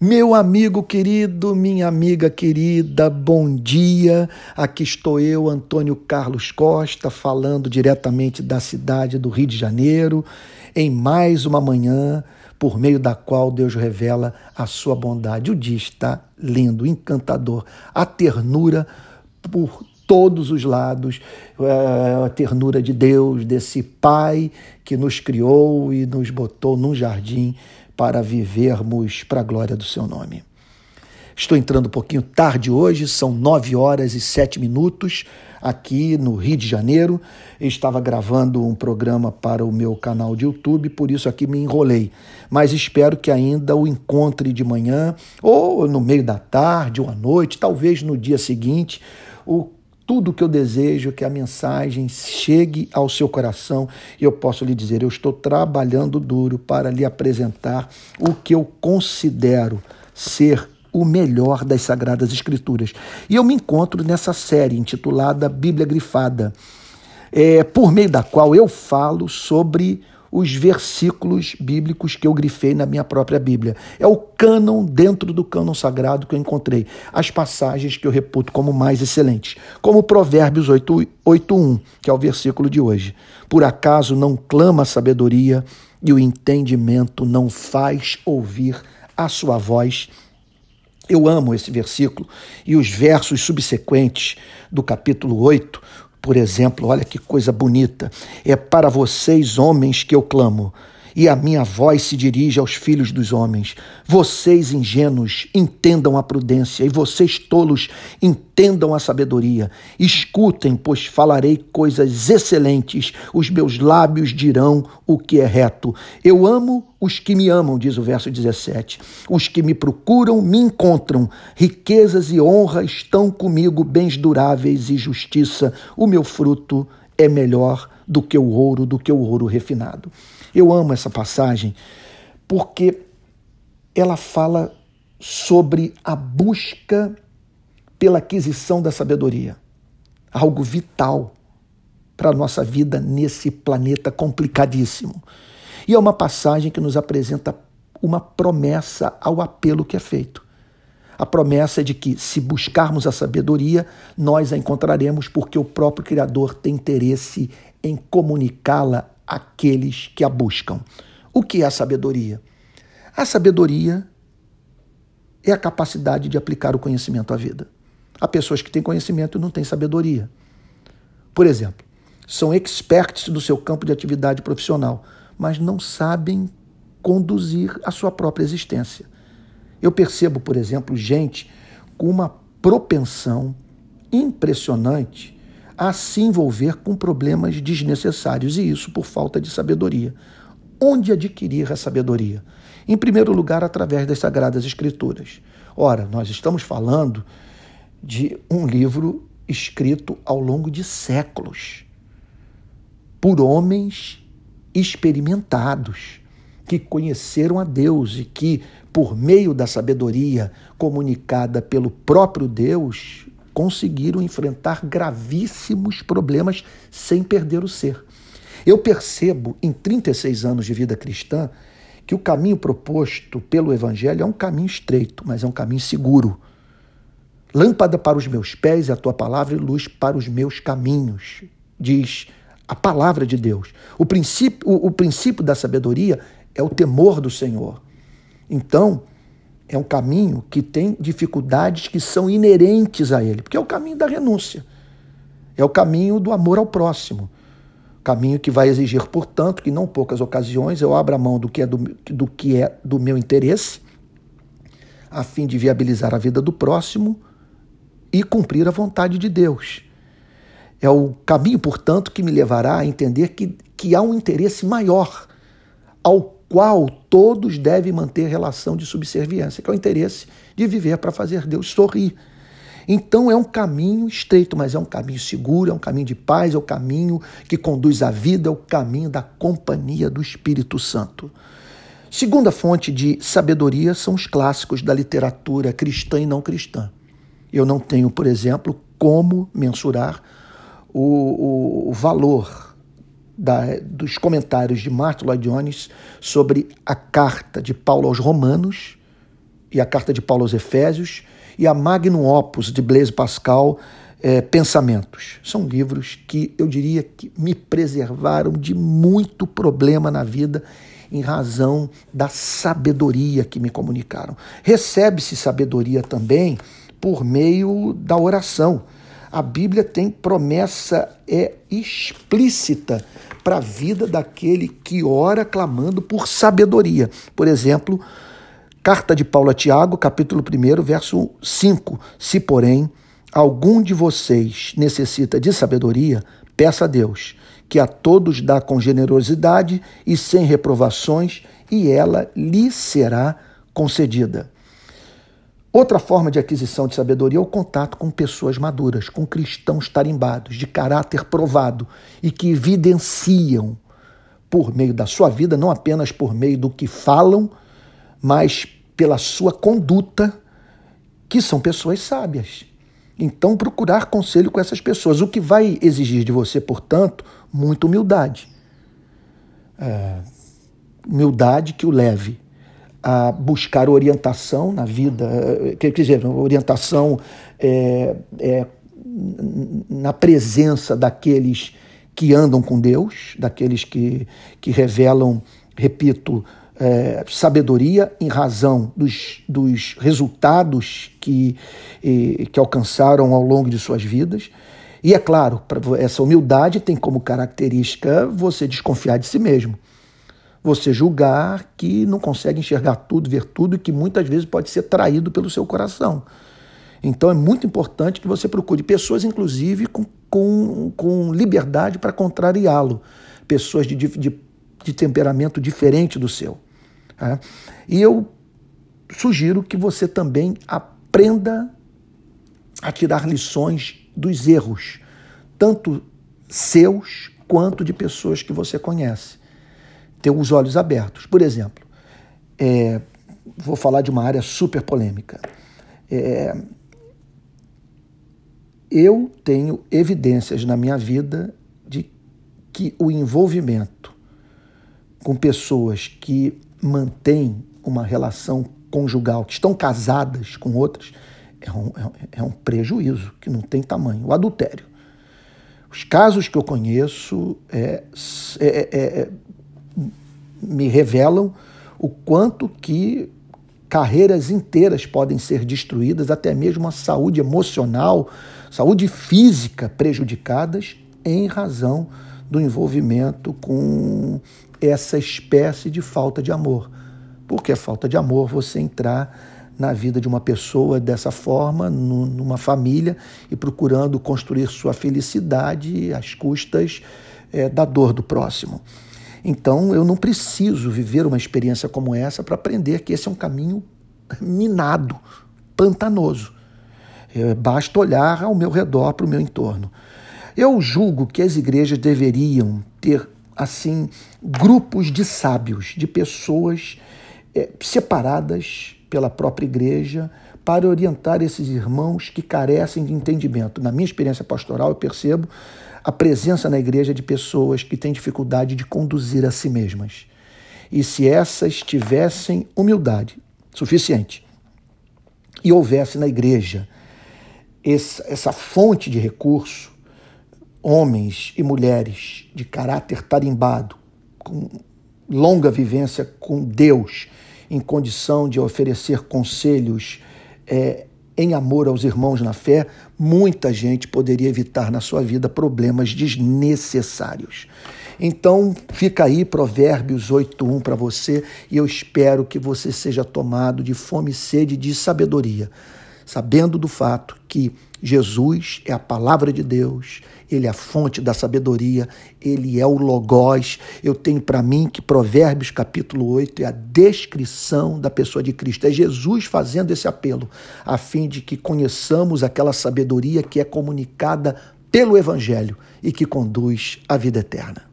Meu amigo querido, minha amiga querida, bom dia. Aqui estou eu, Antônio Carlos Costa, falando diretamente da cidade do Rio de Janeiro, em mais uma manhã por meio da qual Deus revela a sua bondade. O dia está lindo, encantador, a ternura por todos os lados, é, a ternura de Deus, desse Pai que nos criou e nos botou num jardim para vivermos para a glória do seu nome. Estou entrando um pouquinho tarde hoje, são nove horas e sete minutos aqui no Rio de Janeiro. Eu estava gravando um programa para o meu canal de YouTube, por isso aqui me enrolei. Mas espero que ainda o encontre de manhã, ou no meio da tarde, ou à noite, talvez no dia seguinte. O tudo que eu desejo é que a mensagem chegue ao seu coração e eu posso lhe dizer: eu estou trabalhando duro para lhe apresentar o que eu considero ser o melhor das Sagradas Escrituras. E eu me encontro nessa série intitulada Bíblia Grifada, é, por meio da qual eu falo sobre os versículos bíblicos que eu grifei na minha própria Bíblia. É o cânon dentro do cânon sagrado que eu encontrei. As passagens que eu reputo como mais excelentes. Como Provérbios 8.1, que é o versículo de hoje. Por acaso não clama a sabedoria e o entendimento não faz ouvir a sua voz? Eu amo esse versículo e os versos subsequentes do capítulo 8, por exemplo, olha que coisa bonita. É para vocês, homens, que eu clamo e a minha voz se dirige aos filhos dos homens. Vocês ingênuos, entendam a prudência, e vocês tolos, entendam a sabedoria. Escutem, pois falarei coisas excelentes, os meus lábios dirão o que é reto. Eu amo os que me amam, diz o verso 17. Os que me procuram me encontram. Riquezas e honra estão comigo, bens duráveis e justiça. O meu fruto é melhor do que o ouro, do que o ouro refinado. Eu amo essa passagem porque ela fala sobre a busca pela aquisição da sabedoria, algo vital para a nossa vida nesse planeta complicadíssimo. E é uma passagem que nos apresenta uma promessa ao apelo que é feito. A promessa é de que, se buscarmos a sabedoria, nós a encontraremos, porque o próprio Criador tem interesse em comunicá-la àqueles que a buscam. O que é a sabedoria? A sabedoria é a capacidade de aplicar o conhecimento à vida. Há pessoas que têm conhecimento e não têm sabedoria. Por exemplo, são experts do seu campo de atividade profissional, mas não sabem conduzir a sua própria existência. Eu percebo, por exemplo, gente com uma propensão impressionante a se envolver com problemas desnecessários, e isso por falta de sabedoria. Onde adquirir a sabedoria? Em primeiro lugar, através das Sagradas Escrituras. Ora, nós estamos falando de um livro escrito ao longo de séculos por homens experimentados que conheceram a Deus e que, por meio da sabedoria comunicada pelo próprio Deus, conseguiram enfrentar gravíssimos problemas sem perder o ser. Eu percebo, em 36 anos de vida cristã, que o caminho proposto pelo Evangelho é um caminho estreito, mas é um caminho seguro. Lâmpada para os meus pés é a tua palavra e luz para os meus caminhos, diz a palavra de Deus. O princípio, o, o princípio da sabedoria é o temor do Senhor. Então, é um caminho que tem dificuldades que são inerentes a ele, porque é o caminho da renúncia. É o caminho do amor ao próximo. Caminho que vai exigir, portanto, que não poucas ocasiões eu abra mão do que é do, do, que é do meu interesse, a fim de viabilizar a vida do próximo e cumprir a vontade de Deus. É o caminho, portanto, que me levará a entender que, que há um interesse maior ao qual todos devem manter relação de subserviência, que é o interesse de viver para fazer Deus sorrir. Então é um caminho estreito, mas é um caminho seguro, é um caminho de paz, é o um caminho que conduz à vida, é o caminho da companhia do Espírito Santo. Segunda fonte de sabedoria são os clássicos da literatura cristã e não cristã. Eu não tenho, por exemplo, como mensurar o, o, o valor da, dos comentários de Martin Lloyd Jones sobre a carta de Paulo aos Romanos e a carta de Paulo aos Efésios, e a Magnum Opus de Blaise Pascal, é, Pensamentos. São livros que eu diria que me preservaram de muito problema na vida em razão da sabedoria que me comunicaram. Recebe-se sabedoria também por meio da oração. A Bíblia tem promessa é explícita para a vida daquele que ora clamando por sabedoria. Por exemplo, carta de Paulo a Tiago, capítulo 1, verso 5. Se, porém, algum de vocês necessita de sabedoria, peça a Deus, que a todos dá com generosidade e sem reprovações, e ela lhe será concedida. Outra forma de aquisição de sabedoria é o contato com pessoas maduras, com cristãos tarimbados, de caráter provado e que evidenciam por meio da sua vida, não apenas por meio do que falam, mas pela sua conduta, que são pessoas sábias. Então, procurar conselho com essas pessoas, o que vai exigir de você, portanto, muita humildade. É, humildade que o leve a buscar orientação na vida, é, quer dizer, orientação é, é, na presença daqueles que andam com Deus, daqueles que, que revelam, repito, é, sabedoria em razão dos, dos resultados que, que alcançaram ao longo de suas vidas. E é claro, essa humildade tem como característica você desconfiar de si mesmo. Você julgar que não consegue enxergar tudo, ver tudo e que muitas vezes pode ser traído pelo seu coração. Então é muito importante que você procure pessoas, inclusive, com, com, com liberdade para contrariá-lo. Pessoas de, de, de temperamento diferente do seu. Né? E eu sugiro que você também aprenda a tirar lições dos erros, tanto seus quanto de pessoas que você conhece. Ter os olhos abertos. Por exemplo, é, vou falar de uma área super polêmica. É, eu tenho evidências na minha vida de que o envolvimento com pessoas que mantêm uma relação conjugal, que estão casadas com outras, é um, é um prejuízo que não tem tamanho. O adultério. Os casos que eu conheço é, é, é, é, me revelam o quanto que carreiras inteiras podem ser destruídas, até mesmo a saúde emocional, saúde física prejudicadas em razão do envolvimento com essa espécie de falta de amor. Porque é falta de amor você entrar na vida de uma pessoa dessa forma, numa família, e procurando construir sua felicidade às custas é, da dor do próximo. Então, eu não preciso viver uma experiência como essa para aprender que esse é um caminho minado, pantanoso. É, basta olhar ao meu redor, para o meu entorno. Eu julgo que as igrejas deveriam ter assim grupos de sábios, de pessoas é, separadas pela própria igreja para orientar esses irmãos que carecem de entendimento. Na minha experiência pastoral, eu percebo a presença na igreja de pessoas que têm dificuldade de conduzir a si mesmas. E se essas tivessem humildade suficiente e houvesse na igreja essa fonte de recurso, homens e mulheres de caráter tarimbado, com longa vivência com Deus, em condição de oferecer conselhos é, em amor aos irmãos na fé, muita gente poderia evitar na sua vida problemas desnecessários. Então, fica aí Provérbios 8:1 para você e eu espero que você seja tomado de fome e sede de sabedoria sabendo do fato que Jesus é a palavra de Deus, ele é a fonte da sabedoria, ele é o Logós. Eu tenho para mim que Provérbios capítulo 8 é a descrição da pessoa de Cristo. É Jesus fazendo esse apelo, a fim de que conheçamos aquela sabedoria que é comunicada pelo Evangelho e que conduz à vida eterna.